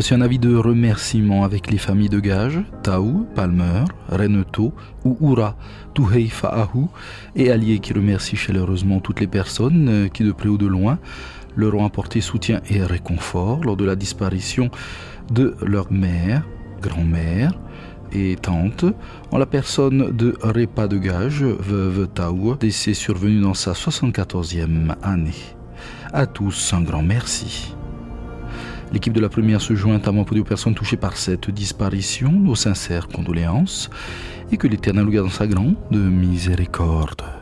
Voici un avis de remerciement avec les familles de Gage, Taou, Palmer, Reneto, Ououra, Touhei Faahu et Allier qui remercie chaleureusement toutes les personnes euh, qui de près ou de loin leur ont apporté soutien et réconfort lors de la disparition de leur mère, grand-mère, et tante, en la personne de Répa de Gage, veuve Taou, décès survenu dans sa 74e année. À tous, un grand merci. L'équipe de la première se joint à pour aux personnes touchées par cette disparition, nos sincères condoléances, et que l'Éternel nous garde dans sa grande miséricorde.